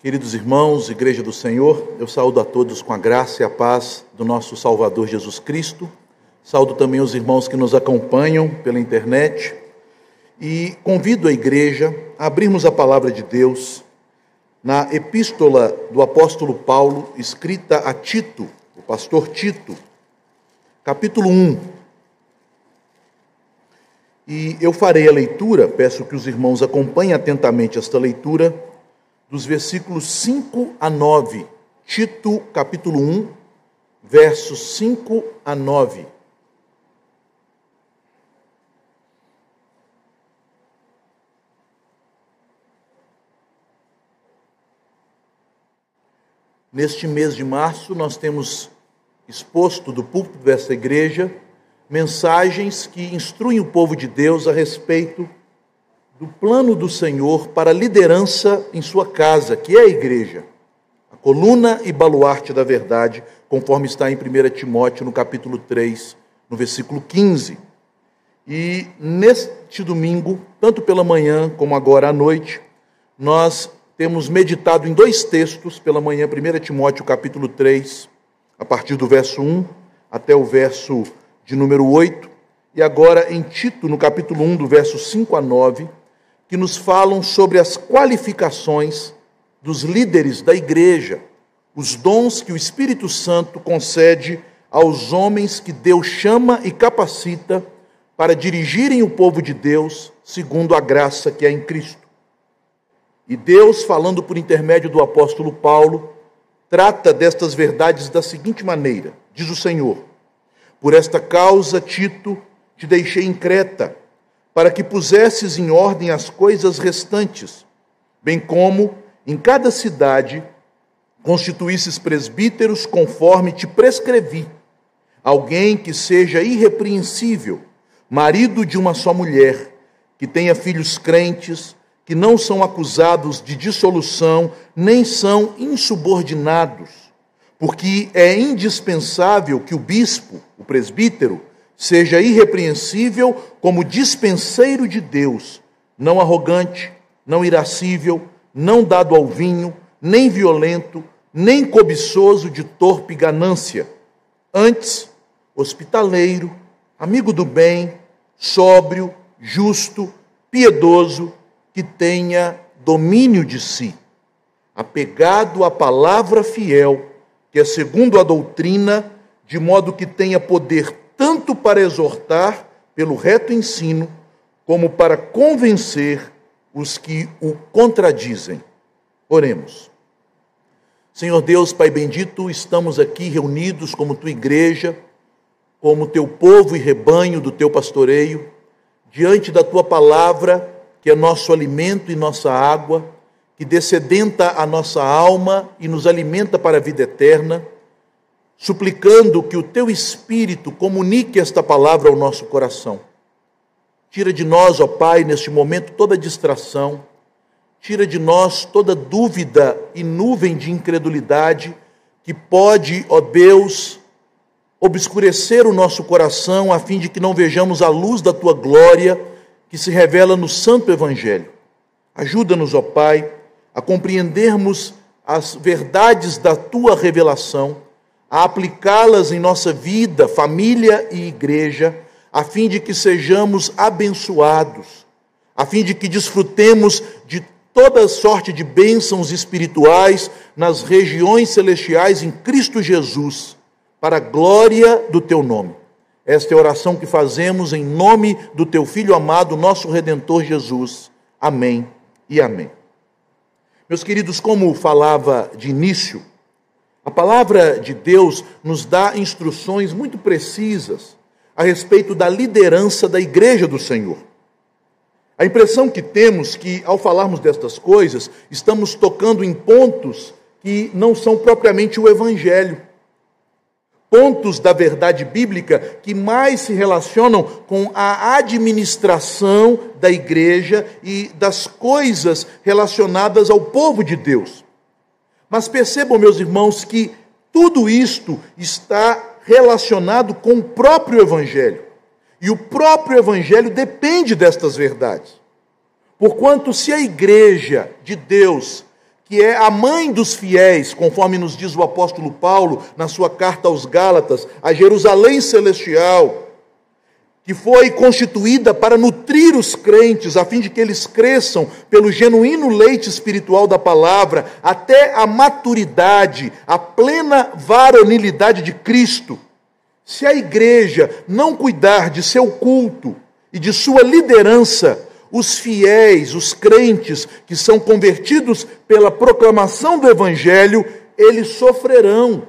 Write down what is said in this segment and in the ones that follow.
Queridos irmãos, Igreja do Senhor, eu saúdo a todos com a graça e a paz do nosso Salvador Jesus Cristo. Saúdo também os irmãos que nos acompanham pela internet e convido a igreja a abrirmos a palavra de Deus na epístola do apóstolo Paulo, escrita a Tito, o pastor Tito, capítulo 1. E eu farei a leitura, peço que os irmãos acompanhem atentamente esta leitura dos versículos 5 a 9. Tito, capítulo 1, versos 5 a 9. Neste mês de março, nós temos exposto do púlpito desta igreja mensagens que instruem o povo de Deus a respeito do plano do Senhor para a liderança em sua casa, que é a igreja, a coluna e baluarte da verdade, conforme está em 1 Timóteo, no capítulo 3, no versículo 15. E neste domingo, tanto pela manhã como agora à noite, nós temos meditado em dois textos, pela manhã, 1 Timóteo, capítulo 3, a partir do verso 1 até o verso de número 8, e agora em Tito, no capítulo 1, do verso 5 a 9, que nos falam sobre as qualificações dos líderes da igreja, os dons que o Espírito Santo concede aos homens que Deus chama e capacita para dirigirem o povo de Deus segundo a graça que é em Cristo. E Deus, falando por intermédio do apóstolo Paulo, trata destas verdades da seguinte maneira: diz o Senhor, por esta causa, Tito, te deixei em Creta para que pusesses em ordem as coisas restantes, bem como em cada cidade constituísses presbíteros conforme te prescrevi, alguém que seja irrepreensível, marido de uma só mulher, que tenha filhos crentes, que não são acusados de dissolução, nem são insubordinados, porque é indispensável que o bispo, o presbítero, seja irrepreensível como dispenseiro de Deus, não arrogante, não irascível, não dado ao vinho, nem violento, nem cobiçoso de torpe ganância. Antes, hospitaleiro, amigo do bem, sóbrio, justo, piedoso, que tenha domínio de si, apegado à palavra fiel, que é segundo a doutrina, de modo que tenha poder tanto para exortar pelo reto ensino, como para convencer os que o contradizem. Oremos. Senhor Deus, Pai bendito, estamos aqui reunidos como tua igreja, como teu povo e rebanho do teu pastoreio, diante da tua palavra, que é nosso alimento e nossa água, que descedenta a nossa alma e nos alimenta para a vida eterna suplicando que o teu Espírito comunique esta palavra ao nosso coração. Tira de nós, ó Pai, neste momento toda distração, tira de nós toda dúvida e nuvem de incredulidade que pode, ó Deus, obscurecer o nosso coração a fim de que não vejamos a luz da tua glória que se revela no Santo Evangelho. Ajuda-nos, ó Pai, a compreendermos as verdades da tua revelação a aplicá-las em nossa vida, família e igreja, a fim de que sejamos abençoados, a fim de que desfrutemos de toda sorte de bênçãos espirituais nas regiões celestiais em Cristo Jesus, para a glória do teu nome. Esta é a oração que fazemos em nome do teu Filho amado, nosso Redentor Jesus. Amém e amém. Meus queridos, como falava de início, a palavra de Deus nos dá instruções muito precisas a respeito da liderança da igreja do Senhor. A impressão que temos que, ao falarmos destas coisas, estamos tocando em pontos que não são propriamente o Evangelho. Pontos da verdade bíblica que mais se relacionam com a administração da igreja e das coisas relacionadas ao povo de Deus. Mas percebam, meus irmãos, que tudo isto está relacionado com o próprio Evangelho. E o próprio Evangelho depende destas verdades. Porquanto, se a igreja de Deus que é a mãe dos fiéis, conforme nos diz o apóstolo Paulo na sua carta aos Gálatas, a Jerusalém celestial, que foi constituída para nutrir os crentes, a fim de que eles cresçam pelo genuíno leite espiritual da palavra, até a maturidade, a plena varonilidade de Cristo. Se a igreja não cuidar de seu culto e de sua liderança, os fiéis, os crentes que são convertidos pela proclamação do Evangelho, eles sofrerão,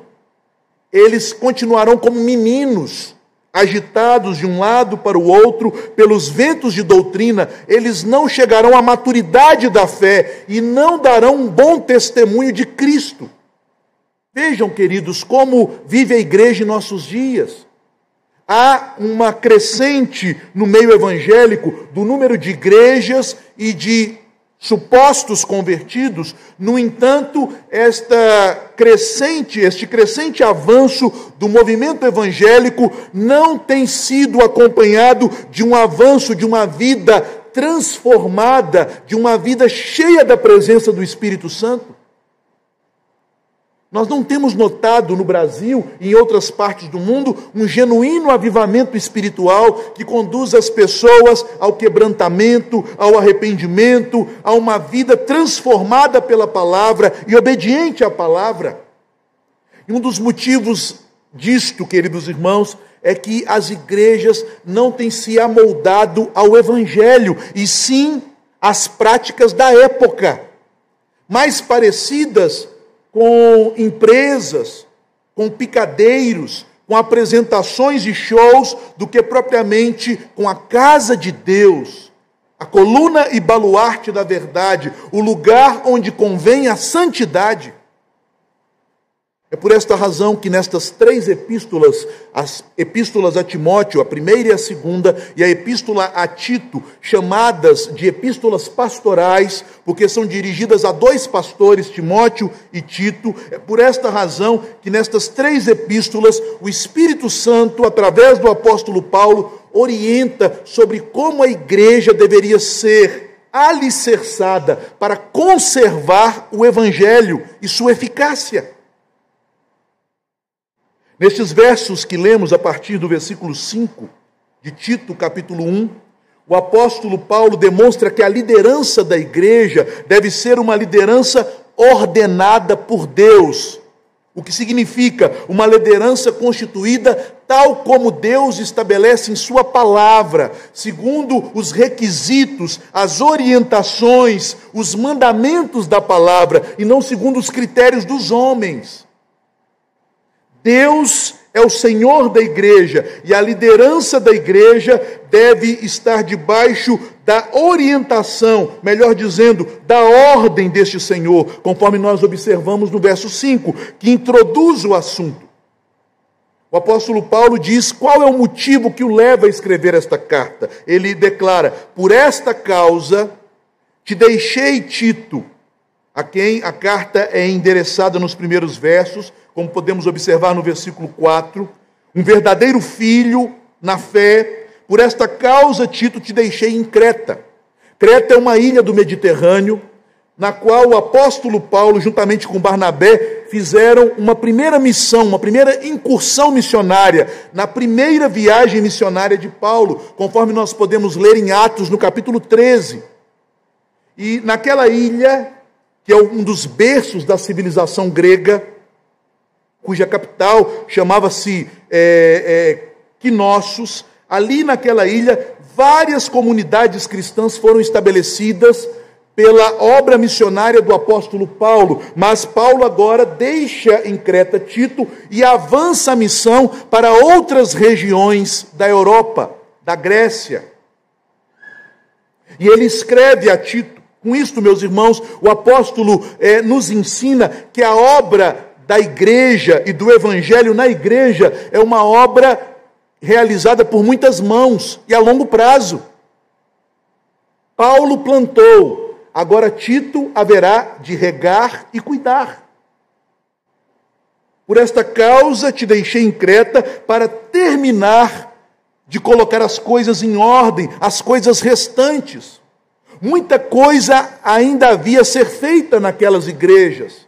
eles continuarão como meninos, agitados de um lado para o outro pelos ventos de doutrina, eles não chegarão à maturidade da fé e não darão um bom testemunho de Cristo. Vejam, queridos, como vive a igreja em nossos dias. Há uma crescente no meio evangélico do número de igrejas e de supostos convertidos. No entanto, esta crescente, este crescente avanço do movimento evangélico não tem sido acompanhado de um avanço de uma vida transformada, de uma vida cheia da presença do Espírito Santo. Nós não temos notado no Brasil e em outras partes do mundo um genuíno avivamento espiritual que conduz as pessoas ao quebrantamento, ao arrependimento, a uma vida transformada pela palavra e obediente à palavra. E um dos motivos disto, queridos irmãos, é que as igrejas não têm se amoldado ao evangelho, e sim às práticas da época, mais parecidas com empresas, com picadeiros, com apresentações e shows, do que propriamente com a casa de Deus, a coluna e baluarte da verdade, o lugar onde convém a santidade. É por esta razão que nestas três epístolas, as epístolas a Timóteo, a primeira e a segunda, e a epístola a Tito, chamadas de epístolas pastorais, porque são dirigidas a dois pastores, Timóteo e Tito, é por esta razão que nestas três epístolas, o Espírito Santo, através do apóstolo Paulo, orienta sobre como a igreja deveria ser alicerçada para conservar o evangelho e sua eficácia. Nestes versos que lemos a partir do versículo 5 de Tito, capítulo 1, o apóstolo Paulo demonstra que a liderança da igreja deve ser uma liderança ordenada por Deus. O que significa uma liderança constituída tal como Deus estabelece em Sua palavra, segundo os requisitos, as orientações, os mandamentos da palavra, e não segundo os critérios dos homens. Deus é o Senhor da igreja e a liderança da igreja deve estar debaixo da orientação, melhor dizendo, da ordem deste Senhor, conforme nós observamos no verso 5, que introduz o assunto. O apóstolo Paulo diz qual é o motivo que o leva a escrever esta carta. Ele declara: Por esta causa te deixei Tito, a quem a carta é endereçada nos primeiros versos, como podemos observar no versículo 4, um verdadeiro filho na fé. Por esta causa, Tito, te deixei em Creta. Creta é uma ilha do Mediterrâneo, na qual o apóstolo Paulo, juntamente com Barnabé, fizeram uma primeira missão, uma primeira incursão missionária, na primeira viagem missionária de Paulo, conforme nós podemos ler em Atos, no capítulo 13. E naquela ilha, que é um dos berços da civilização grega, cuja capital chamava-se é, é, Quinossos. Ali naquela ilha, várias comunidades cristãs foram estabelecidas pela obra missionária do apóstolo Paulo, mas Paulo agora deixa em Creta Tito e avança a missão para outras regiões da Europa, da Grécia. E ele escreve a Tito. Com isto, meus irmãos, o apóstolo é, nos ensina que a obra da igreja e do evangelho na igreja é uma obra realizada por muitas mãos e a longo prazo. Paulo plantou, agora Tito haverá de regar e cuidar. Por esta causa te deixei em Creta para terminar de colocar as coisas em ordem, as coisas restantes. Muita coisa ainda havia a ser feita naquelas igrejas.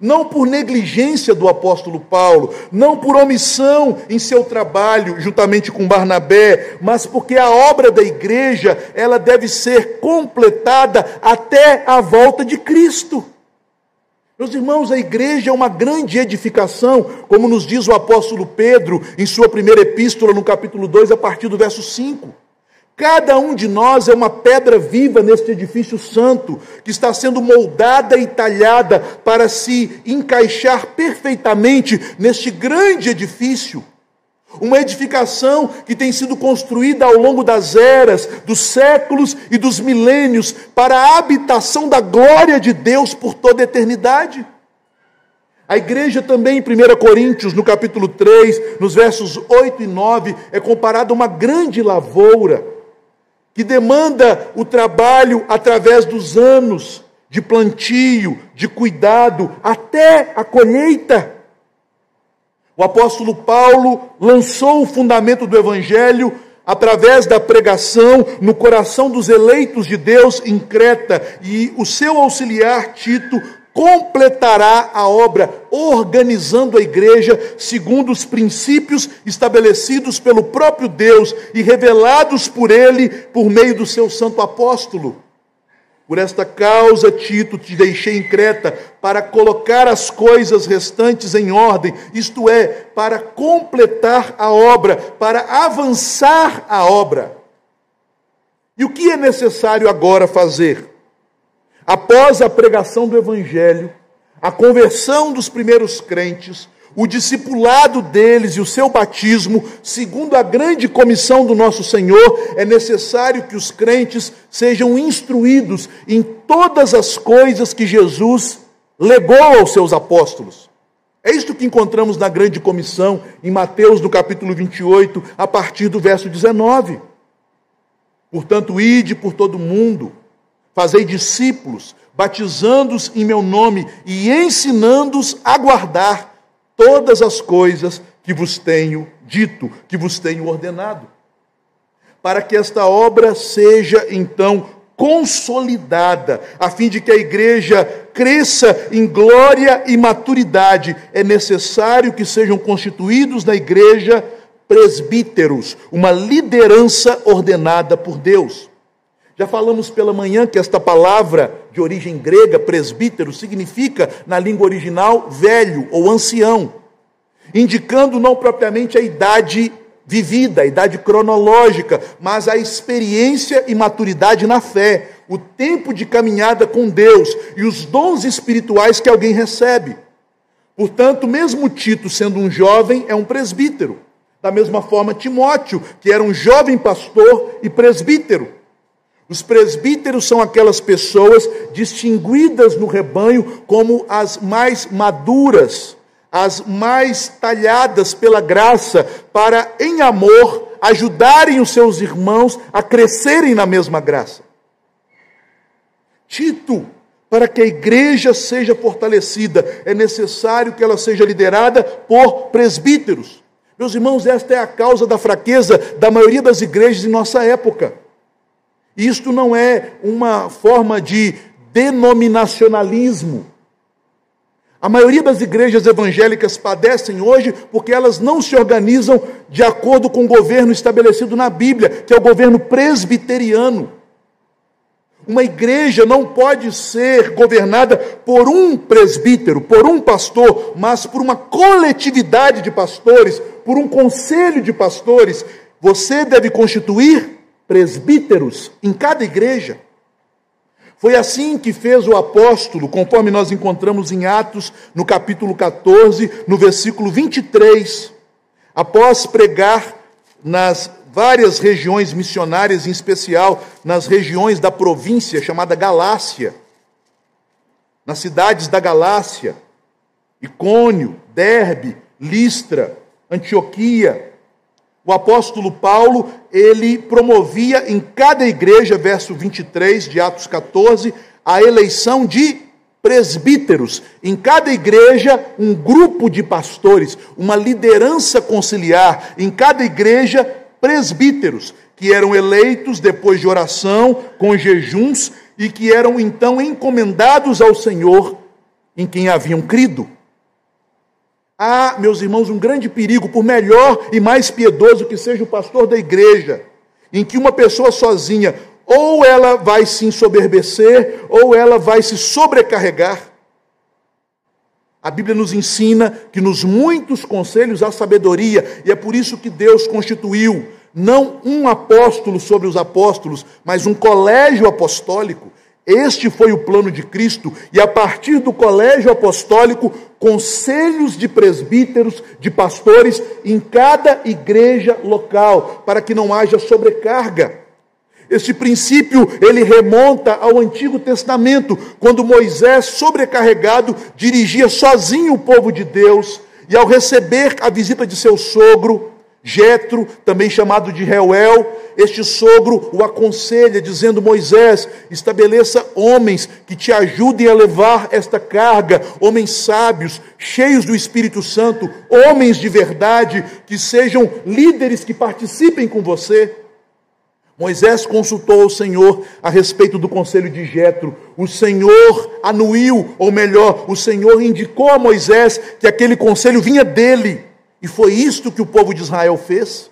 Não por negligência do apóstolo Paulo, não por omissão em seu trabalho juntamente com Barnabé, mas porque a obra da igreja, ela deve ser completada até a volta de Cristo. Meus irmãos, a igreja é uma grande edificação, como nos diz o apóstolo Pedro em sua primeira epístola, no capítulo 2, a partir do verso 5. Cada um de nós é uma pedra viva neste edifício santo, que está sendo moldada e talhada para se encaixar perfeitamente neste grande edifício. Uma edificação que tem sido construída ao longo das eras, dos séculos e dos milênios para a habitação da glória de Deus por toda a eternidade. A igreja também, em 1 Coríntios, no capítulo 3, nos versos 8 e 9, é comparada a uma grande lavoura que demanda o trabalho através dos anos de plantio, de cuidado, até a colheita. O apóstolo Paulo lançou o fundamento do evangelho através da pregação no coração dos eleitos de Deus em Creta, e o seu auxiliar Tito completará a obra, organizando a igreja segundo os princípios estabelecidos pelo próprio Deus e revelados por ele por meio do seu santo apóstolo. Por esta causa, Tito, te deixei em Creta para colocar as coisas restantes em ordem, isto é, para completar a obra, para avançar a obra. E o que é necessário agora fazer? Após a pregação do Evangelho, a conversão dos primeiros crentes, o discipulado deles e o seu batismo, segundo a grande comissão do nosso Senhor, é necessário que os crentes sejam instruídos em todas as coisas que Jesus legou aos seus apóstolos. É isto que encontramos na grande comissão, em Mateus, no capítulo 28, a partir do verso 19. Portanto, ide por todo o mundo, fazei discípulos, batizando-os em meu nome e ensinando-os a guardar todas as coisas que vos tenho dito, que vos tenho ordenado. Para que esta obra seja então consolidada, a fim de que a igreja cresça em glória e maturidade, é necessário que sejam constituídos na igreja presbíteros, uma liderança ordenada por Deus. Já falamos pela manhã que esta palavra de origem grega, presbítero, significa, na língua original, velho ou ancião, indicando não propriamente a idade vivida, a idade cronológica, mas a experiência e maturidade na fé, o tempo de caminhada com Deus e os dons espirituais que alguém recebe. Portanto, mesmo Tito sendo um jovem, é um presbítero. Da mesma forma, Timóteo, que era um jovem pastor e presbítero. Os presbíteros são aquelas pessoas distinguidas no rebanho como as mais maduras, as mais talhadas pela graça, para, em amor, ajudarem os seus irmãos a crescerem na mesma graça. Tito, para que a igreja seja fortalecida, é necessário que ela seja liderada por presbíteros. Meus irmãos, esta é a causa da fraqueza da maioria das igrejas em nossa época. Isto não é uma forma de denominacionalismo. A maioria das igrejas evangélicas padecem hoje porque elas não se organizam de acordo com o governo estabelecido na Bíblia, que é o governo presbiteriano. Uma igreja não pode ser governada por um presbítero, por um pastor, mas por uma coletividade de pastores, por um conselho de pastores. Você deve constituir presbíteros em cada igreja. Foi assim que fez o apóstolo, conforme nós encontramos em Atos, no capítulo 14, no versículo 23. Após pregar nas várias regiões missionárias, em especial nas regiões da província chamada Galácia, nas cidades da Galácia, Icônio, Derbe, Listra, Antioquia, o apóstolo Paulo, ele promovia em cada igreja, verso 23 de Atos 14, a eleição de presbíteros. Em cada igreja, um grupo de pastores, uma liderança conciliar. Em cada igreja, presbíteros, que eram eleitos depois de oração, com jejuns, e que eram então encomendados ao Senhor em quem haviam crido. Há, meus irmãos, um grande perigo, por melhor e mais piedoso que seja o pastor da igreja, em que uma pessoa sozinha, ou ela vai se ensoberbecer, ou ela vai se sobrecarregar. A Bíblia nos ensina que nos muitos conselhos há sabedoria, e é por isso que Deus constituiu não um apóstolo sobre os apóstolos, mas um colégio apostólico. Este foi o plano de Cristo, e a partir do colégio apostólico, conselhos de presbíteros, de pastores em cada igreja local, para que não haja sobrecarga. Este princípio, ele remonta ao Antigo Testamento, quando Moisés, sobrecarregado, dirigia sozinho o povo de Deus, e ao receber a visita de seu sogro, Jetro, também chamado de Reuel, este sogro o aconselha, dizendo: Moisés, estabeleça homens que te ajudem a levar esta carga, homens sábios, cheios do Espírito Santo, homens de verdade, que sejam líderes que participem com você. Moisés consultou o Senhor a respeito do conselho de Jetro. O Senhor anuiu, ou melhor, o Senhor indicou a Moisés que aquele conselho vinha dele. E foi isto que o povo de Israel fez.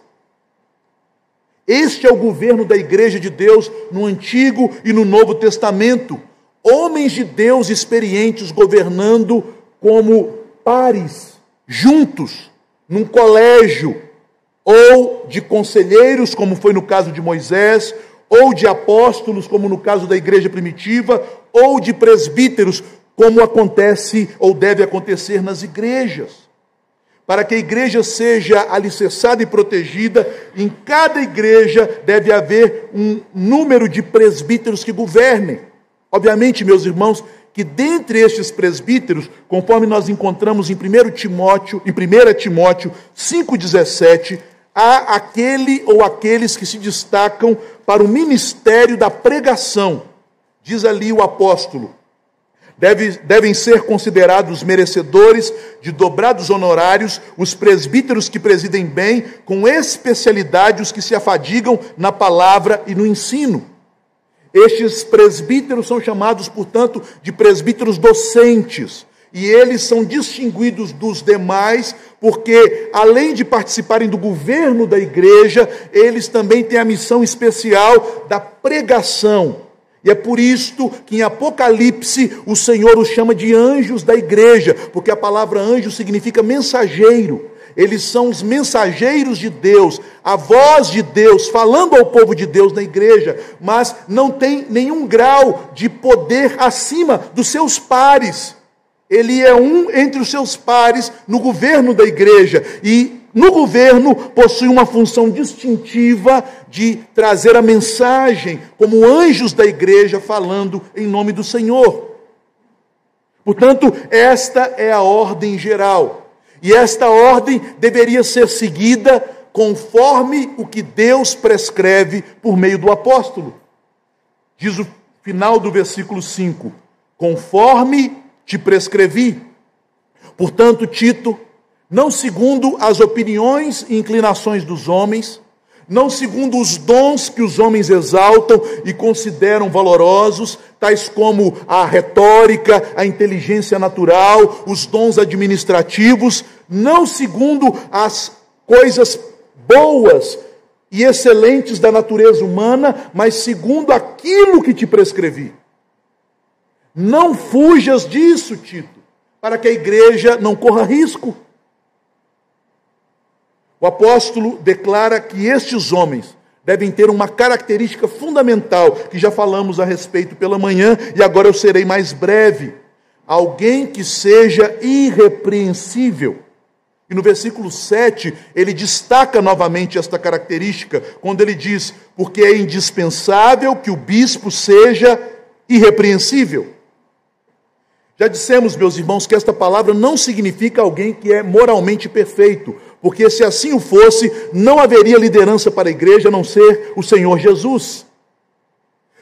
Este é o governo da igreja de Deus no Antigo e no Novo Testamento. Homens de Deus experientes governando como pares, juntos, num colégio, ou de conselheiros, como foi no caso de Moisés, ou de apóstolos, como no caso da igreja primitiva, ou de presbíteros, como acontece ou deve acontecer nas igrejas. Para que a igreja seja alicerçada e protegida, em cada igreja deve haver um número de presbíteros que governem. Obviamente, meus irmãos, que dentre estes presbíteros, conforme nós encontramos em 1 Timóteo, em 1 Timóteo 5,17, há aquele ou aqueles que se destacam para o ministério da pregação. Diz ali o apóstolo. Deve, devem ser considerados merecedores de dobrados honorários os presbíteros que presidem bem, com especialidade os que se afadigam na palavra e no ensino. Estes presbíteros são chamados, portanto, de presbíteros docentes, e eles são distinguidos dos demais, porque além de participarem do governo da igreja, eles também têm a missão especial da pregação. E é por isto que em Apocalipse o Senhor os chama de anjos da igreja, porque a palavra anjo significa mensageiro. Eles são os mensageiros de Deus, a voz de Deus, falando ao povo de Deus na igreja, mas não tem nenhum grau de poder acima dos seus pares. Ele é um entre os seus pares no governo da igreja e no governo possui uma função distintiva de trazer a mensagem como anjos da igreja falando em nome do Senhor. Portanto, esta é a ordem geral. E esta ordem deveria ser seguida conforme o que Deus prescreve por meio do apóstolo. Diz o final do versículo 5: conforme te prescrevi. Portanto, Tito, não segundo as opiniões e inclinações dos homens, não segundo os dons que os homens exaltam e consideram valorosos, tais como a retórica, a inteligência natural, os dons administrativos, não segundo as coisas boas e excelentes da natureza humana, mas segundo aquilo que te prescrevi. Não fujas disso, Tito, para que a igreja não corra risco. O apóstolo declara que estes homens devem ter uma característica fundamental, que já falamos a respeito pela manhã, e agora eu serei mais breve. Alguém que seja irrepreensível. E no versículo 7, ele destaca novamente esta característica, quando ele diz: porque é indispensável que o bispo seja irrepreensível. Já dissemos, meus irmãos, que esta palavra não significa alguém que é moralmente perfeito, porque se assim o fosse, não haveria liderança para a igreja a não ser o Senhor Jesus.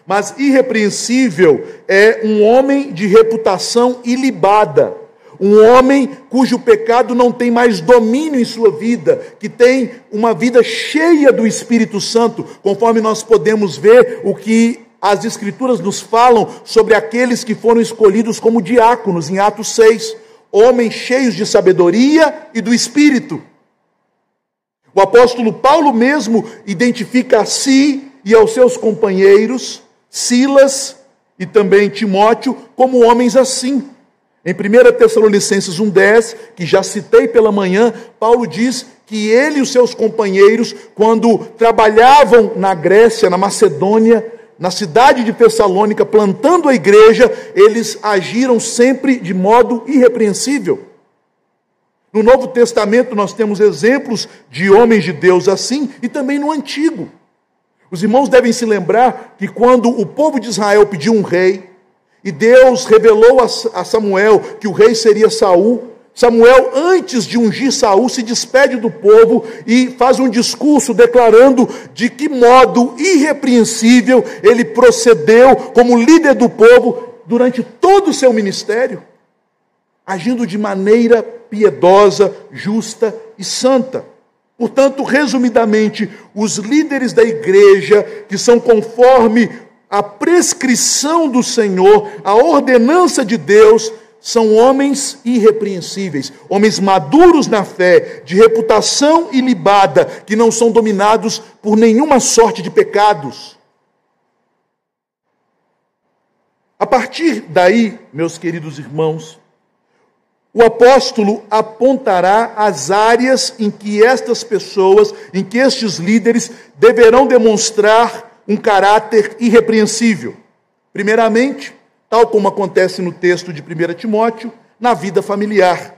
Mas irrepreensível é um homem de reputação ilibada, Um homem cujo pecado não tem mais domínio em sua vida, que tem uma vida cheia do Espírito Santo, conforme nós podemos ver o que as Escrituras nos falam sobre aqueles que foram escolhidos como diáconos, em Atos 6. Homens cheios de sabedoria e do Espírito. O apóstolo Paulo mesmo identifica a si e aos seus companheiros, Silas e também Timóteo, como homens assim. Em 1 Tessalonicenses 1,10, que já citei pela manhã, Paulo diz que ele e os seus companheiros, quando trabalhavam na Grécia, na Macedônia, na cidade de Tessalônica, plantando a igreja, eles agiram sempre de modo irrepreensível. No Novo Testamento nós temos exemplos de homens de Deus assim e também no Antigo. Os irmãos devem se lembrar que quando o povo de Israel pediu um rei, e Deus revelou a Samuel que o rei seria Saul, Samuel, antes de ungir Saul, se despede do povo e faz um discurso declarando de que modo irrepreensível ele procedeu como líder do povo durante todo o seu ministério, agindo de maneira piedosa, justa e santa. Portanto, resumidamente, os líderes da igreja, que são conforme a prescrição do Senhor, a ordenança de Deus, são homens irrepreensíveis, homens maduros na fé, de reputação ilibada, que não são dominados por nenhuma sorte de pecados. A partir daí, meus queridos irmãos, o apóstolo apontará as áreas em que estas pessoas, em que estes líderes deverão demonstrar um caráter irrepreensível. Primeiramente, tal como acontece no texto de 1 Timóteo, na vida familiar.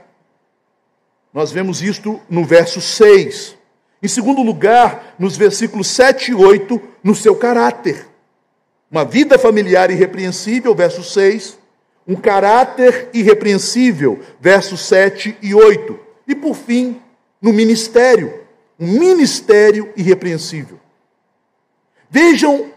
Nós vemos isto no verso 6. Em segundo lugar, nos versículos 7 e 8, no seu caráter. Uma vida familiar irrepreensível, verso 6 um caráter irrepreensível, versos 7 e 8. E por fim, no ministério, um ministério irrepreensível. Vejam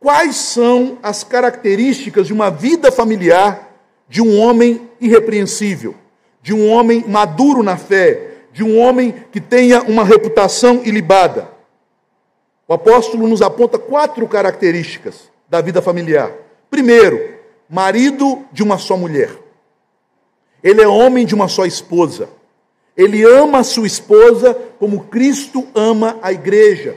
quais são as características de uma vida familiar de um homem irrepreensível, de um homem maduro na fé, de um homem que tenha uma reputação ilibada. O apóstolo nos aponta quatro características da vida familiar. Primeiro, marido de uma só mulher. Ele é homem de uma só esposa. Ele ama a sua esposa como Cristo ama a igreja.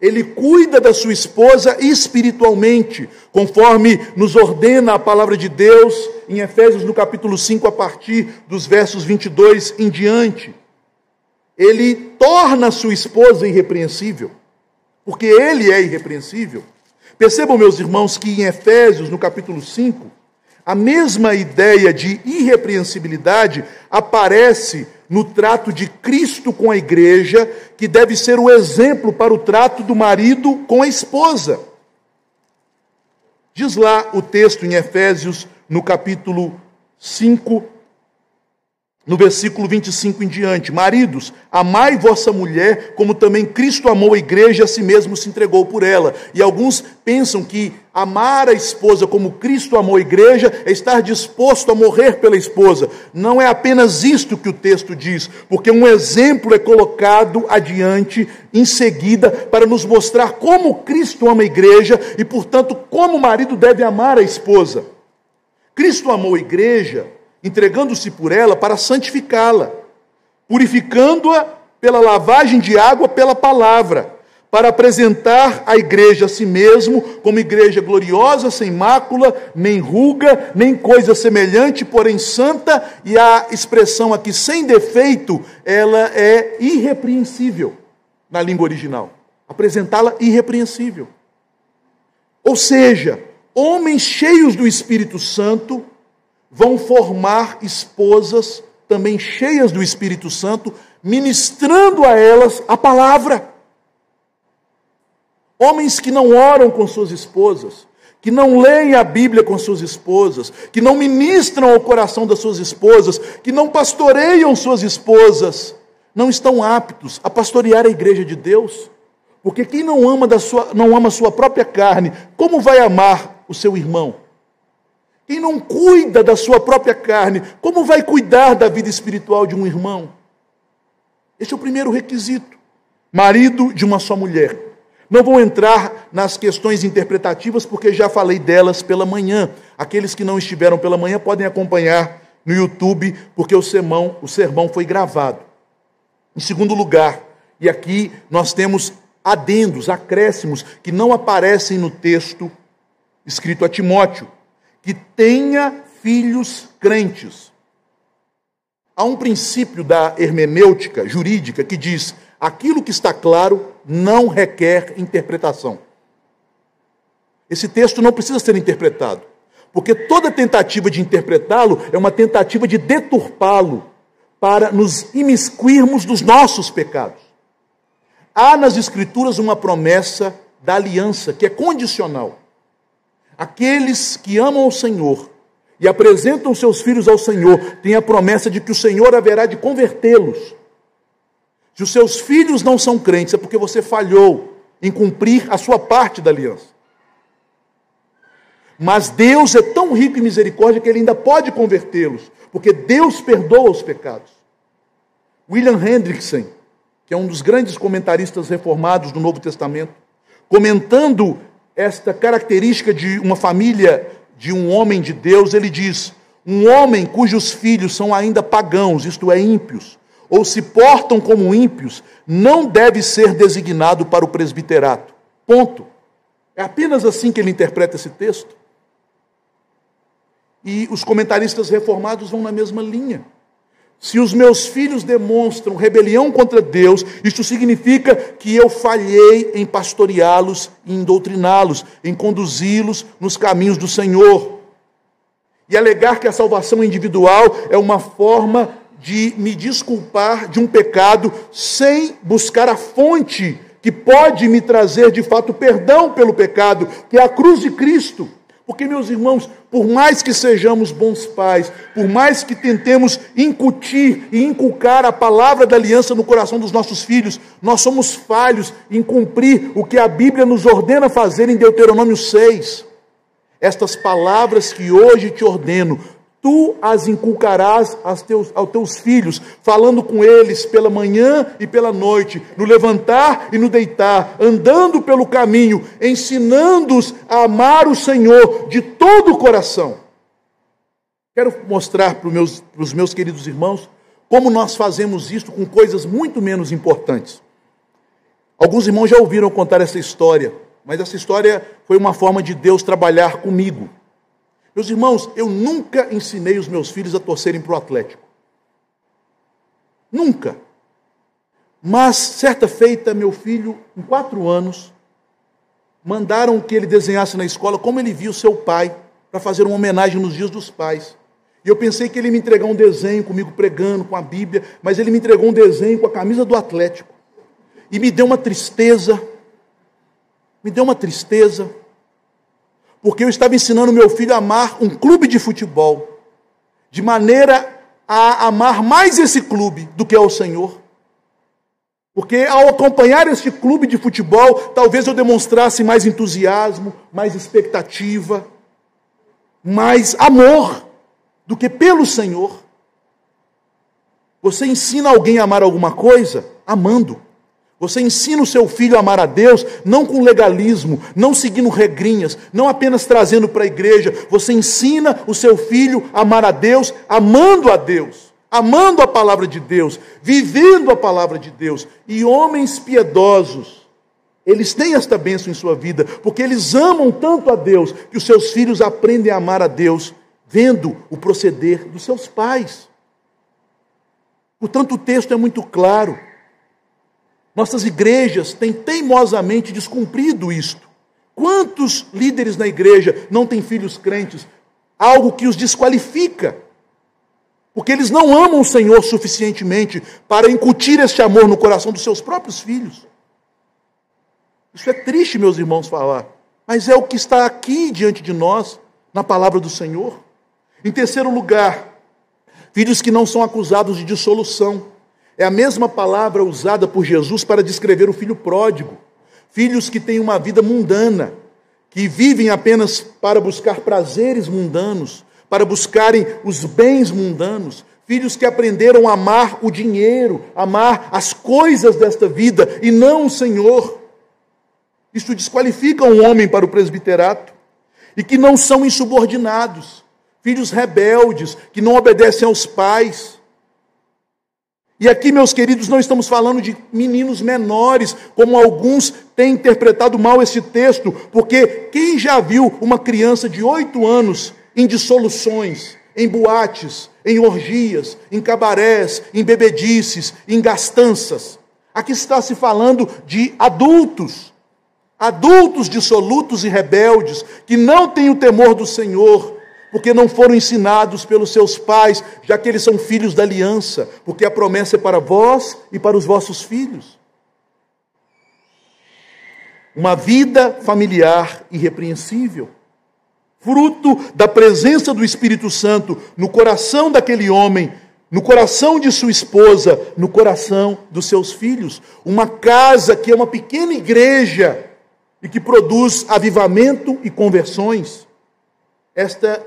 Ele cuida da sua esposa espiritualmente, conforme nos ordena a palavra de Deus em Efésios no capítulo 5, a partir dos versos 22 em diante. Ele torna a sua esposa irrepreensível, porque ele é irrepreensível. Percebam, meus irmãos, que em Efésios, no capítulo 5, a mesma ideia de irrepreensibilidade aparece no trato de Cristo com a igreja, que deve ser o exemplo para o trato do marido com a esposa. Diz lá o texto em Efésios, no capítulo 5, no versículo 25 em diante: Maridos, amai vossa mulher, como também Cristo amou a igreja e a si mesmo se entregou por ela. E alguns pensam que amar a esposa como Cristo amou a igreja é estar disposto a morrer pela esposa. Não é apenas isto que o texto diz, porque um exemplo é colocado adiante, em seguida, para nos mostrar como Cristo ama a igreja e, portanto, como o marido deve amar a esposa. Cristo amou a igreja entregando-se por ela para santificá-la, purificando-a pela lavagem de água pela palavra, para apresentar a igreja a si mesmo como igreja gloriosa, sem mácula, nem ruga, nem coisa semelhante, porém santa, e a expressão aqui sem defeito, ela é irrepreensível na língua original. Apresentá-la irrepreensível. Ou seja, homens cheios do Espírito Santo, vão formar esposas também cheias do Espírito Santo, ministrando a elas a palavra. Homens que não oram com suas esposas, que não leem a Bíblia com suas esposas, que não ministram ao coração das suas esposas, que não pastoreiam suas esposas, não estão aptos a pastorear a igreja de Deus. Porque quem não ama, da sua, não ama a sua própria carne, como vai amar o seu irmão? Quem não cuida da sua própria carne, como vai cuidar da vida espiritual de um irmão? Esse é o primeiro requisito. Marido de uma só mulher. Não vou entrar nas questões interpretativas, porque já falei delas pela manhã. Aqueles que não estiveram pela manhã podem acompanhar no YouTube, porque o sermão, o sermão foi gravado. Em segundo lugar, e aqui nós temos adendos, acréscimos, que não aparecem no texto escrito a Timóteo, que tenha filhos crentes. Há um princípio da hermenêutica jurídica que diz: aquilo que está claro não requer interpretação. Esse texto não precisa ser interpretado, porque toda tentativa de interpretá-lo é uma tentativa de deturpá-lo para nos imiscuirmos dos nossos pecados. Há nas Escrituras uma promessa da aliança que é condicional. Aqueles que amam o Senhor e apresentam seus filhos ao Senhor têm a promessa de que o Senhor haverá de convertê-los se os seus filhos não são crentes, é porque você falhou em cumprir a sua parte da aliança. Mas Deus é tão rico em misericórdia que ele ainda pode convertê-los, porque Deus perdoa os pecados. William Hendrickson, que é um dos grandes comentaristas reformados do Novo Testamento, comentando esta característica de uma família de um homem de Deus, ele diz: um homem cujos filhos são ainda pagãos, isto é, ímpios, ou se portam como ímpios, não deve ser designado para o presbiterato. Ponto. É apenas assim que ele interpreta esse texto. E os comentaristas reformados vão na mesma linha. Se os meus filhos demonstram rebelião contra Deus, isso significa que eu falhei em pastoreá-los, em doutriná-los, em conduzi-los nos caminhos do Senhor. E alegar que a salvação individual é uma forma de me desculpar de um pecado sem buscar a fonte que pode me trazer de fato perdão pelo pecado, que é a cruz de Cristo. Porque, meus irmãos, por mais que sejamos bons pais, por mais que tentemos incutir e inculcar a palavra da aliança no coração dos nossos filhos, nós somos falhos em cumprir o que a Bíblia nos ordena fazer em Deuteronômio 6. Estas palavras que hoje te ordeno Tu as inculcarás aos teus, aos teus filhos, falando com eles pela manhã e pela noite, no levantar e no deitar, andando pelo caminho, ensinando-os a amar o Senhor de todo o coração. Quero mostrar para os meus, para os meus queridos irmãos como nós fazemos isso com coisas muito menos importantes. Alguns irmãos já ouviram contar essa história, mas essa história foi uma forma de Deus trabalhar comigo. Meus irmãos, eu nunca ensinei os meus filhos a torcerem para o Atlético. Nunca. Mas, certa feita, meu filho, com quatro anos, mandaram que ele desenhasse na escola como ele viu seu pai, para fazer uma homenagem nos dias dos pais. E eu pensei que ele me entregar um desenho comigo pregando, com a Bíblia, mas ele me entregou um desenho com a camisa do Atlético. E me deu uma tristeza, me deu uma tristeza, porque eu estava ensinando meu filho a amar um clube de futebol, de maneira a amar mais esse clube do que ao Senhor. Porque ao acompanhar este clube de futebol, talvez eu demonstrasse mais entusiasmo, mais expectativa, mais amor do que pelo Senhor. Você ensina alguém a amar alguma coisa amando. Você ensina o seu filho a amar a Deus, não com legalismo, não seguindo regrinhas, não apenas trazendo para a igreja. Você ensina o seu filho a amar a Deus, amando a Deus, amando a palavra de Deus, vivendo a palavra de Deus. E homens piedosos, eles têm esta bênção em sua vida, porque eles amam tanto a Deus, que os seus filhos aprendem a amar a Deus, vendo o proceder dos seus pais. Portanto, o texto é muito claro. Nossas igrejas têm teimosamente descumprido isto. Quantos líderes na igreja não têm filhos crentes? Algo que os desqualifica. Porque eles não amam o Senhor suficientemente para incutir este amor no coração dos seus próprios filhos. Isso é triste, meus irmãos, falar. Mas é o que está aqui diante de nós, na palavra do Senhor. Em terceiro lugar, filhos que não são acusados de dissolução. É a mesma palavra usada por Jesus para descrever o filho pródigo. Filhos que têm uma vida mundana, que vivem apenas para buscar prazeres mundanos, para buscarem os bens mundanos, filhos que aprenderam a amar o dinheiro, amar as coisas desta vida e não o Senhor. Isso desqualifica um homem para o presbiterato e que não são insubordinados, filhos rebeldes, que não obedecem aos pais. E aqui, meus queridos, não estamos falando de meninos menores, como alguns têm interpretado mal esse texto, porque quem já viu uma criança de oito anos em dissoluções, em boates, em orgias, em cabarés, em bebedices, em gastanças? Aqui está se falando de adultos Adultos dissolutos e rebeldes, que não têm o temor do Senhor, porque não foram ensinados pelos seus pais, já que eles são filhos da aliança, porque a promessa é para vós e para os vossos filhos. Uma vida familiar irrepreensível, fruto da presença do Espírito Santo no coração daquele homem, no coração de sua esposa, no coração dos seus filhos. Uma casa que é uma pequena igreja e que produz avivamento e conversões. Esta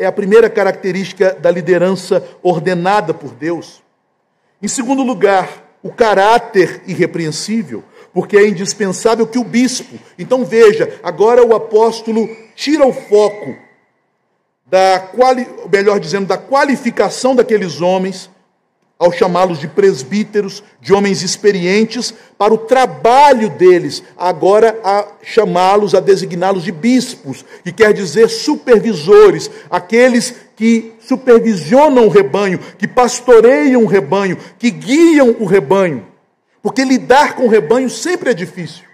é a primeira característica da liderança ordenada por Deus. Em segundo lugar, o caráter irrepreensível, porque é indispensável que o bispo. Então veja, agora o apóstolo tira o foco da quali, melhor dizendo, da qualificação daqueles homens ao chamá-los de presbíteros, de homens experientes, para o trabalho deles, agora a chamá-los, a designá-los de bispos, que quer dizer supervisores, aqueles que supervisionam o rebanho, que pastoreiam o rebanho, que guiam o rebanho. Porque lidar com o rebanho sempre é difícil.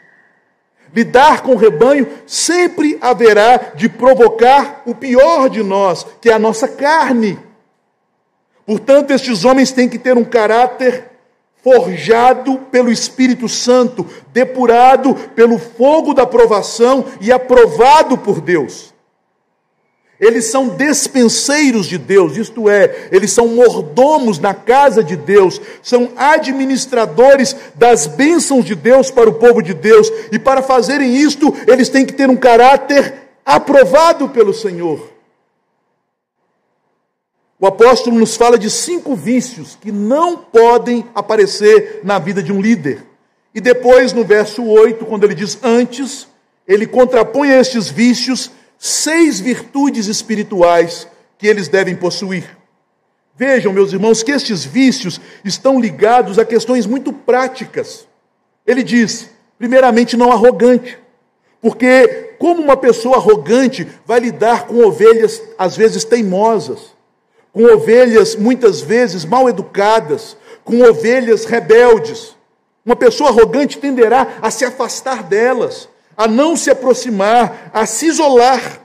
Lidar com o rebanho sempre haverá de provocar o pior de nós, que é a nossa carne. Portanto, estes homens têm que ter um caráter forjado pelo Espírito Santo, depurado pelo fogo da provação e aprovado por Deus. Eles são despenseiros de Deus, isto é, eles são mordomos na casa de Deus, são administradores das bênçãos de Deus para o povo de Deus, e para fazerem isto, eles têm que ter um caráter aprovado pelo Senhor. O apóstolo nos fala de cinco vícios que não podem aparecer na vida de um líder. E depois, no verso 8, quando ele diz antes, ele contrapõe a estes vícios seis virtudes espirituais que eles devem possuir. Vejam, meus irmãos, que estes vícios estão ligados a questões muito práticas. Ele diz, primeiramente, não arrogante. Porque, como uma pessoa arrogante vai lidar com ovelhas, às vezes teimosas? Com ovelhas muitas vezes mal educadas, com ovelhas rebeldes. Uma pessoa arrogante tenderá a se afastar delas, a não se aproximar, a se isolar,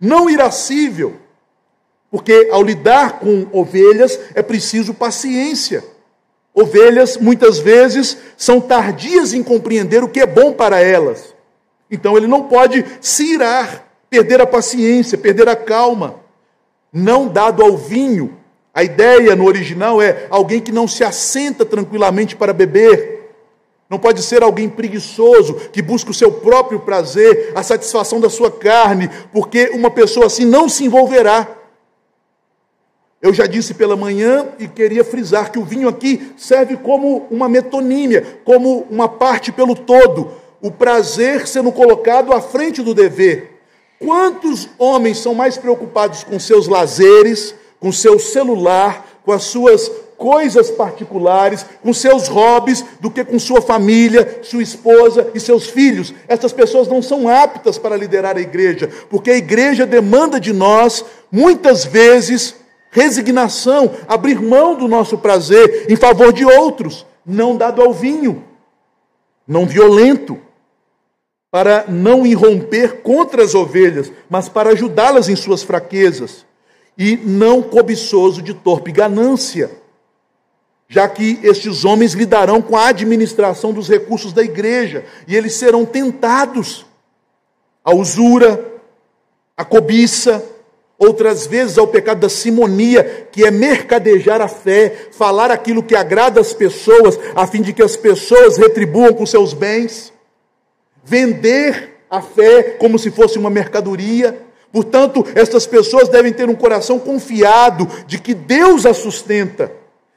não irascível. Porque ao lidar com ovelhas é preciso paciência. Ovelhas muitas vezes são tardias em compreender o que é bom para elas. Então ele não pode se irar, perder a paciência, perder a calma não dado ao vinho. A ideia no original é alguém que não se assenta tranquilamente para beber. Não pode ser alguém preguiçoso, que busca o seu próprio prazer, a satisfação da sua carne, porque uma pessoa assim não se envolverá. Eu já disse pela manhã e queria frisar que o vinho aqui serve como uma metonímia, como uma parte pelo todo, o prazer sendo colocado à frente do dever. Quantos homens são mais preocupados com seus lazeres, com seu celular, com as suas coisas particulares, com seus hobbies, do que com sua família, sua esposa e seus filhos? Essas pessoas não são aptas para liderar a igreja, porque a igreja demanda de nós, muitas vezes, resignação, abrir mão do nosso prazer em favor de outros, não dado ao vinho, não violento para não irromper contra as ovelhas, mas para ajudá-las em suas fraquezas, e não cobiçoso de torpe ganância, já que estes homens lidarão com a administração dos recursos da igreja, e eles serão tentados à usura, à cobiça, outras vezes ao pecado da simonia, que é mercadejar a fé, falar aquilo que agrada as pessoas, a fim de que as pessoas retribuam com seus bens vender a fé como se fosse uma mercadoria. Portanto, estas pessoas devem ter um coração confiado de que Deus a sustenta.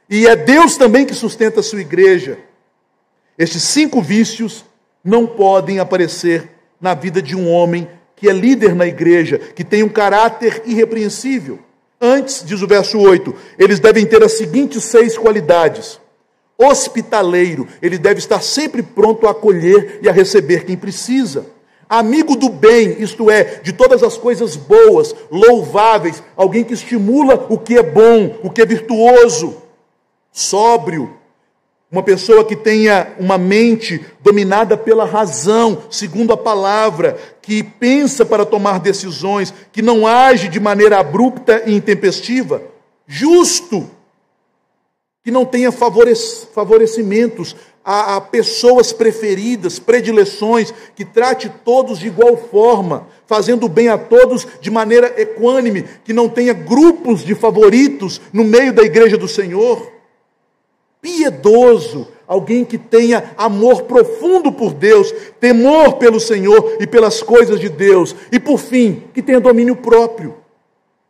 E é Deus também que sustenta a sua igreja. Estes cinco vícios não podem aparecer na vida de um homem que é líder na igreja, que tem um caráter irrepreensível. Antes, diz o verso 8, eles devem ter as seguintes seis qualidades: hospitaleiro, ele deve estar sempre pronto a acolher e a receber quem precisa. Amigo do bem, isto é, de todas as coisas boas, louváveis, alguém que estimula o que é bom, o que é virtuoso, sóbrio, uma pessoa que tenha uma mente dominada pela razão, segundo a palavra, que pensa para tomar decisões, que não age de maneira abrupta e intempestiva, justo, que não tenha favorecimentos a, a pessoas preferidas, predileções, que trate todos de igual forma, fazendo bem a todos de maneira equânime, que não tenha grupos de favoritos no meio da igreja do Senhor. Piedoso, alguém que tenha amor profundo por Deus, temor pelo Senhor e pelas coisas de Deus, e por fim, que tenha domínio próprio,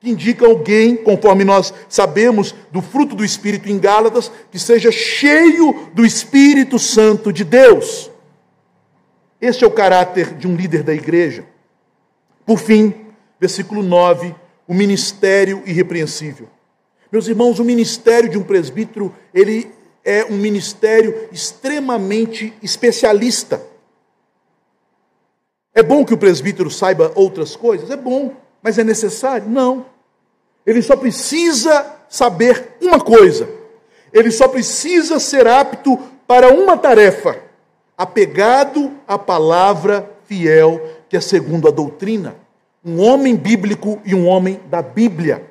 que indica alguém, conforme nós sabemos do fruto do Espírito em Gálatas, que seja cheio do Espírito Santo de Deus. Este é o caráter de um líder da igreja. Por fim, versículo 9, o ministério irrepreensível. Meus irmãos, o ministério de um presbítero, ele é um ministério extremamente especialista. É bom que o presbítero saiba outras coisas? É bom, mas é necessário? Não. Ele só precisa saber uma coisa. Ele só precisa ser apto para uma tarefa, apegado à palavra fiel, que é segundo a doutrina. Um homem bíblico e um homem da Bíblia.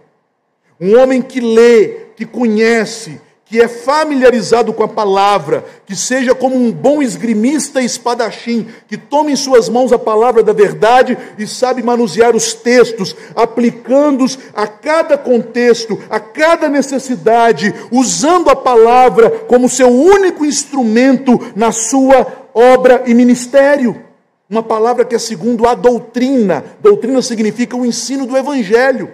Um homem que lê, que conhece, que é familiarizado com a palavra, que seja como um bom esgrimista e espadachim, que tome em suas mãos a palavra da verdade e sabe manusear os textos, aplicando-os a cada contexto, a cada necessidade, usando a palavra como seu único instrumento na sua obra e ministério. Uma palavra que é segundo a doutrina. Doutrina significa o ensino do evangelho.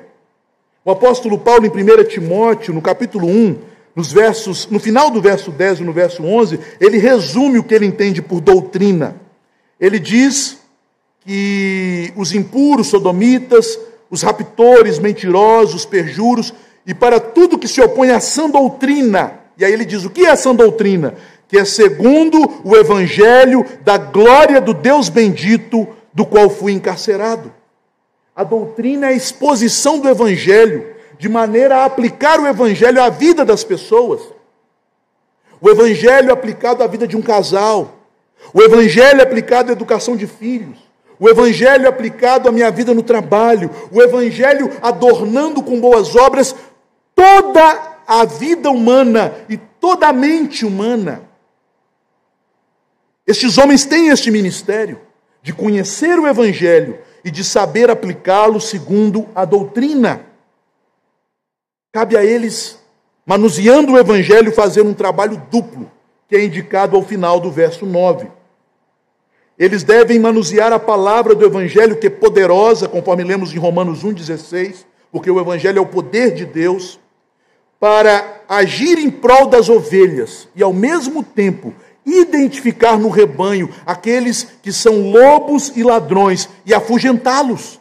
O apóstolo Paulo, em 1 Timóteo, no capítulo 1, nos versos, no final do verso 10 e no verso 11, ele resume o que ele entende por doutrina. Ele diz que os impuros, sodomitas, os raptores, mentirosos, perjuros, e para tudo que se opõe à sã doutrina. E aí ele diz: o que é a sã doutrina? Que é segundo o evangelho da glória do Deus bendito, do qual fui encarcerado. A doutrina é a exposição do evangelho de maneira a aplicar o Evangelho à vida das pessoas. O Evangelho aplicado à vida de um casal. O Evangelho aplicado à educação de filhos. O Evangelho aplicado à minha vida no trabalho. O Evangelho adornando com boas obras toda a vida humana e toda a mente humana. Estes homens têm este ministério de conhecer o Evangelho e de saber aplicá-lo segundo a doutrina. Cabe a eles, manuseando o evangelho, fazer um trabalho duplo, que é indicado ao final do verso 9. Eles devem manusear a palavra do evangelho, que é poderosa, conforme lemos em Romanos 1,16, porque o evangelho é o poder de Deus, para agir em prol das ovelhas e, ao mesmo tempo, identificar no rebanho aqueles que são lobos e ladrões e afugentá-los.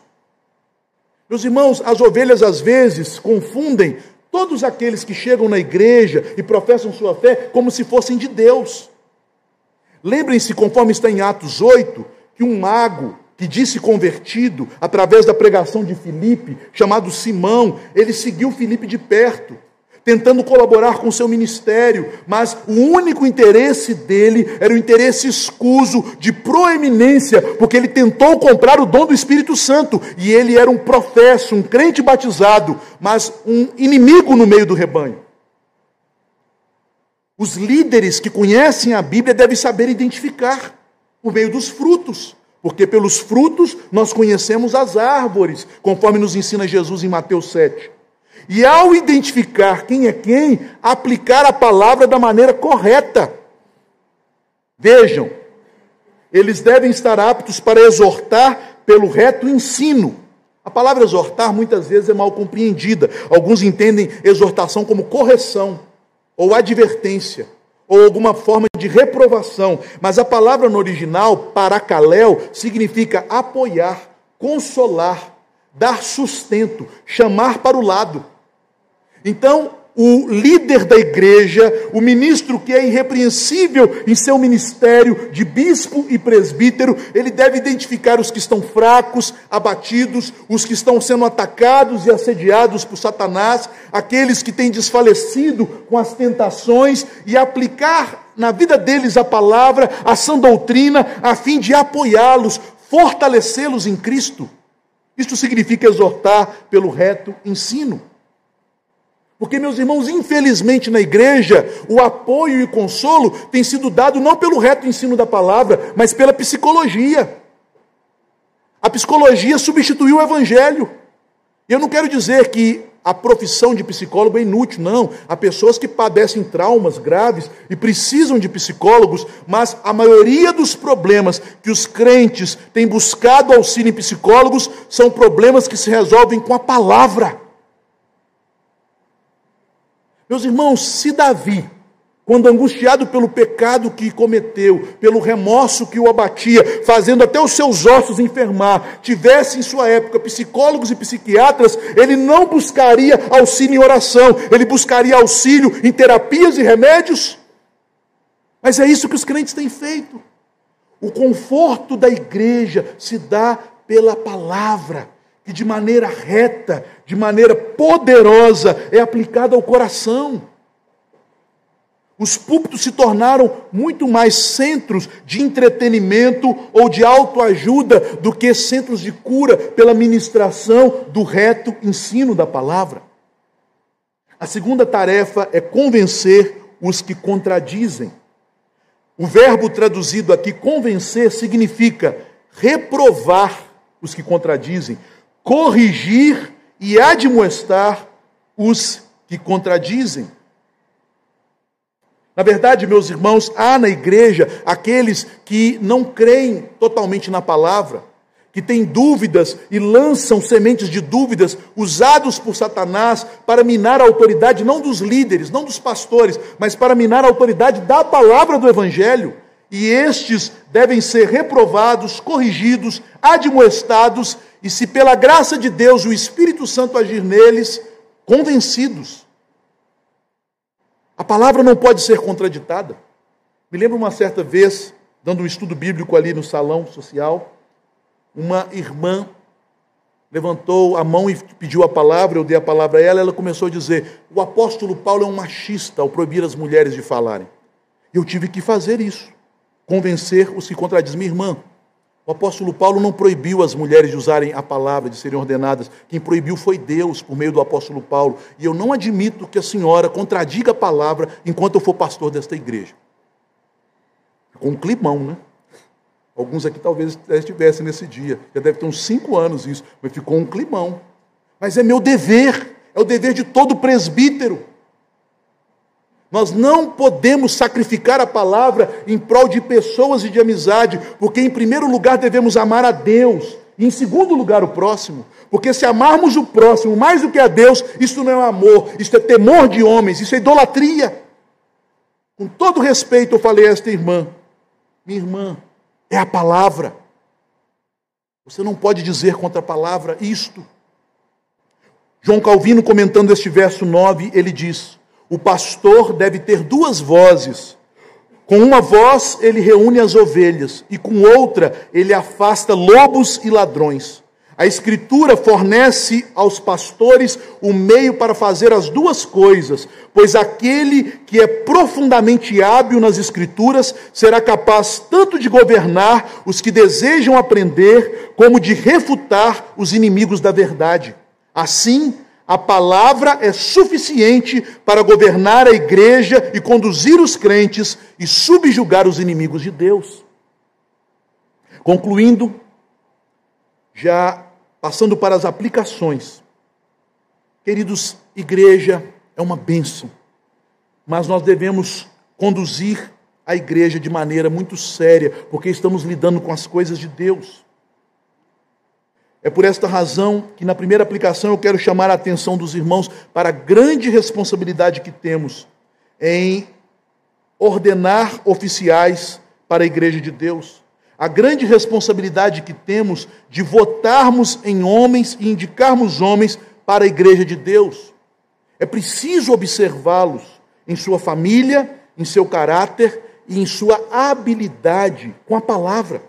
Meus irmãos, as ovelhas às vezes confundem todos aqueles que chegam na igreja e professam sua fé como se fossem de Deus. Lembrem-se, conforme está em Atos 8, que um mago que disse convertido através da pregação de Filipe, chamado Simão, ele seguiu Filipe de perto tentando colaborar com o seu ministério, mas o único interesse dele era o interesse escuso, de proeminência, porque ele tentou comprar o dom do Espírito Santo, e ele era um professo, um crente batizado, mas um inimigo no meio do rebanho. Os líderes que conhecem a Bíblia devem saber identificar por meio dos frutos. Porque pelos frutos nós conhecemos as árvores, conforme nos ensina Jesus em Mateus 7. E ao identificar quem é quem, aplicar a palavra da maneira correta. Vejam, eles devem estar aptos para exortar pelo reto ensino. A palavra exortar muitas vezes é mal compreendida. Alguns entendem exortação como correção ou advertência ou alguma forma de reprovação, mas a palavra no original, paracaléu, significa apoiar, consolar, dar sustento, chamar para o lado. Então, o líder da igreja, o ministro que é irrepreensível em seu ministério de bispo e presbítero, ele deve identificar os que estão fracos, abatidos, os que estão sendo atacados e assediados por Satanás, aqueles que têm desfalecido com as tentações e aplicar na vida deles a palavra, a sã doutrina, a fim de apoiá-los, fortalecê-los em Cristo. Isto significa exortar pelo reto ensino. Porque, meus irmãos, infelizmente na igreja, o apoio e consolo tem sido dado não pelo reto ensino da palavra, mas pela psicologia. A psicologia substituiu o evangelho. Eu não quero dizer que a profissão de psicólogo é inútil, não. Há pessoas que padecem traumas graves e precisam de psicólogos, mas a maioria dos problemas que os crentes têm buscado auxílio em psicólogos são problemas que se resolvem com a palavra. Meus irmãos, se Davi, quando angustiado pelo pecado que cometeu, pelo remorso que o abatia, fazendo até os seus ossos enfermar, tivesse em sua época psicólogos e psiquiatras, ele não buscaria auxílio em oração, ele buscaria auxílio em terapias e remédios. Mas é isso que os crentes têm feito. O conforto da igreja se dá pela palavra que de maneira reta, de maneira poderosa, é aplicada ao coração. Os púlpitos se tornaram muito mais centros de entretenimento ou de autoajuda do que centros de cura pela ministração do reto ensino da palavra. A segunda tarefa é convencer os que contradizem. O verbo traduzido aqui, convencer, significa reprovar os que contradizem, corrigir e admoestar os que contradizem. Na verdade, meus irmãos, há na igreja aqueles que não creem totalmente na palavra, que têm dúvidas e lançam sementes de dúvidas usados por Satanás para minar a autoridade não dos líderes, não dos pastores, mas para minar a autoridade da palavra do evangelho. E estes devem ser reprovados, corrigidos, admoestados e se pela graça de Deus o Espírito Santo agir neles, convencidos. A palavra não pode ser contraditada. Me lembro uma certa vez, dando um estudo bíblico ali no salão social, uma irmã levantou a mão e pediu a palavra, eu dei a palavra a ela, ela começou a dizer: "O apóstolo Paulo é um machista ao proibir as mulheres de falarem". Eu tive que fazer isso, convencer os que contradizem minha irmã. O apóstolo Paulo não proibiu as mulheres de usarem a palavra, de serem ordenadas. Quem proibiu foi Deus, por meio do apóstolo Paulo. E eu não admito que a senhora contradiga a palavra enquanto eu for pastor desta igreja. Com um climão, né? Alguns aqui talvez estivessem nesse dia. Já deve ter uns cinco anos isso, mas ficou um climão. Mas é meu dever, é o dever de todo presbítero. Nós não podemos sacrificar a palavra em prol de pessoas e de amizade, porque em primeiro lugar devemos amar a Deus, e em segundo lugar o próximo. Porque se amarmos o próximo mais do que a Deus, isso não é amor, isso é temor de homens, isso é idolatria. Com todo respeito, eu falei a esta irmã: minha irmã, é a palavra. Você não pode dizer contra a palavra isto. João Calvino, comentando este verso 9, ele diz: o pastor deve ter duas vozes. Com uma voz ele reúne as ovelhas, e com outra ele afasta lobos e ladrões. A Escritura fornece aos pastores o meio para fazer as duas coisas, pois aquele que é profundamente hábil nas Escrituras será capaz tanto de governar os que desejam aprender, como de refutar os inimigos da verdade. Assim, a palavra é suficiente para governar a igreja e conduzir os crentes e subjugar os inimigos de Deus. Concluindo, já passando para as aplicações. Queridos, igreja é uma bênção, mas nós devemos conduzir a igreja de maneira muito séria, porque estamos lidando com as coisas de Deus. É por esta razão que, na primeira aplicação, eu quero chamar a atenção dos irmãos para a grande responsabilidade que temos em ordenar oficiais para a igreja de Deus. A grande responsabilidade que temos de votarmos em homens e indicarmos homens para a igreja de Deus. É preciso observá-los em sua família, em seu caráter e em sua habilidade com a palavra.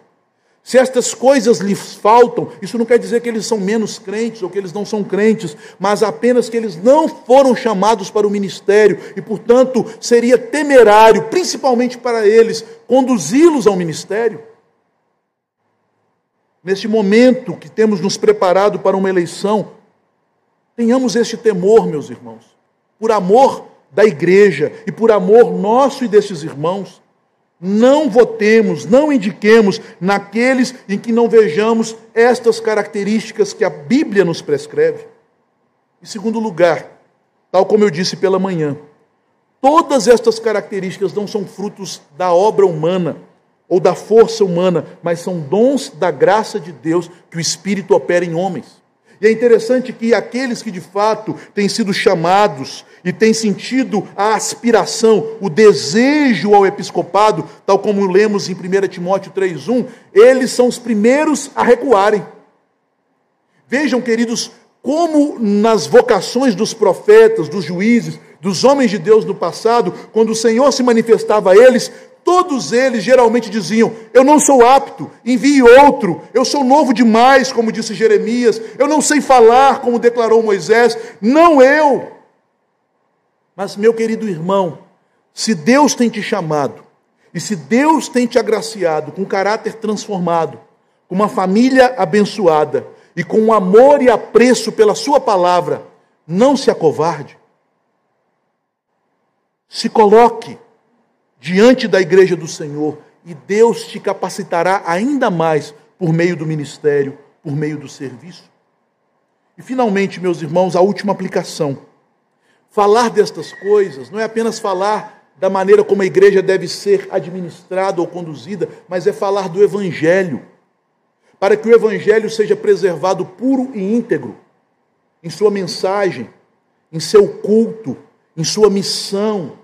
Se estas coisas lhes faltam, isso não quer dizer que eles são menos crentes ou que eles não são crentes, mas apenas que eles não foram chamados para o ministério e, portanto, seria temerário, principalmente para eles, conduzi-los ao ministério. Neste momento que temos nos preparado para uma eleição, tenhamos este temor, meus irmãos, por amor da igreja e por amor nosso e destes irmãos. Não votemos, não indiquemos naqueles em que não vejamos estas características que a Bíblia nos prescreve. Em segundo lugar, tal como eu disse pela manhã, todas estas características não são frutos da obra humana ou da força humana, mas são dons da graça de Deus que o Espírito opera em homens. E é interessante que aqueles que de fato têm sido chamados e têm sentido a aspiração, o desejo ao episcopado, tal como lemos em 1 Timóteo 3,1, eles são os primeiros a recuarem. Vejam, queridos, como nas vocações dos profetas, dos juízes, dos homens de Deus no passado, quando o Senhor se manifestava a eles, Todos eles geralmente diziam: Eu não sou apto, envie outro. Eu sou novo demais, como disse Jeremias. Eu não sei falar, como declarou Moisés. Não eu. Mas, meu querido irmão, se Deus tem te chamado, e se Deus tem te agraciado com caráter transformado, com uma família abençoada, e com um amor e apreço pela Sua palavra, não se acovarde. Se coloque diante da igreja do Senhor e Deus te capacitará ainda mais por meio do ministério, por meio do serviço. E finalmente, meus irmãos, a última aplicação. Falar destas coisas não é apenas falar da maneira como a igreja deve ser administrada ou conduzida, mas é falar do evangelho. Para que o evangelho seja preservado puro e íntegro em sua mensagem, em seu culto, em sua missão,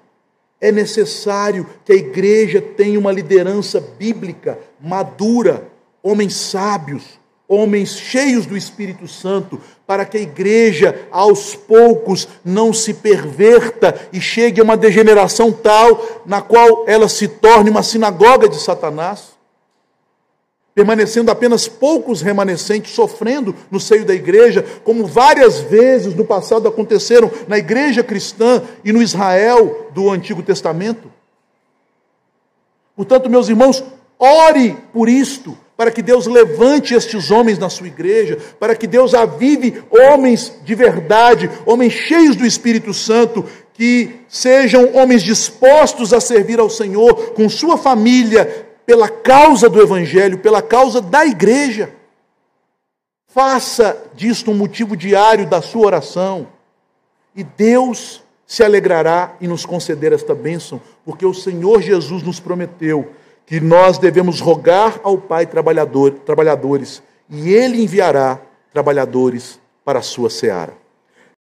é necessário que a igreja tenha uma liderança bíblica madura, homens sábios, homens cheios do Espírito Santo, para que a igreja, aos poucos, não se perverta e chegue a uma degeneração tal na qual ela se torne uma sinagoga de Satanás permanecendo apenas poucos remanescentes sofrendo no seio da igreja, como várias vezes no passado aconteceram na igreja cristã e no Israel do Antigo Testamento. Portanto, meus irmãos, ore por isto, para que Deus levante estes homens na sua igreja, para que Deus avive homens de verdade, homens cheios do Espírito Santo, que sejam homens dispostos a servir ao Senhor com sua família, pela causa do Evangelho, pela causa da igreja. Faça disto um motivo diário da sua oração, e Deus se alegrará em nos conceder esta bênção, porque o Senhor Jesus nos prometeu que nós devemos rogar ao Pai trabalhador, trabalhadores, e Ele enviará trabalhadores para a sua seara.